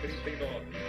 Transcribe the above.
Crispin on.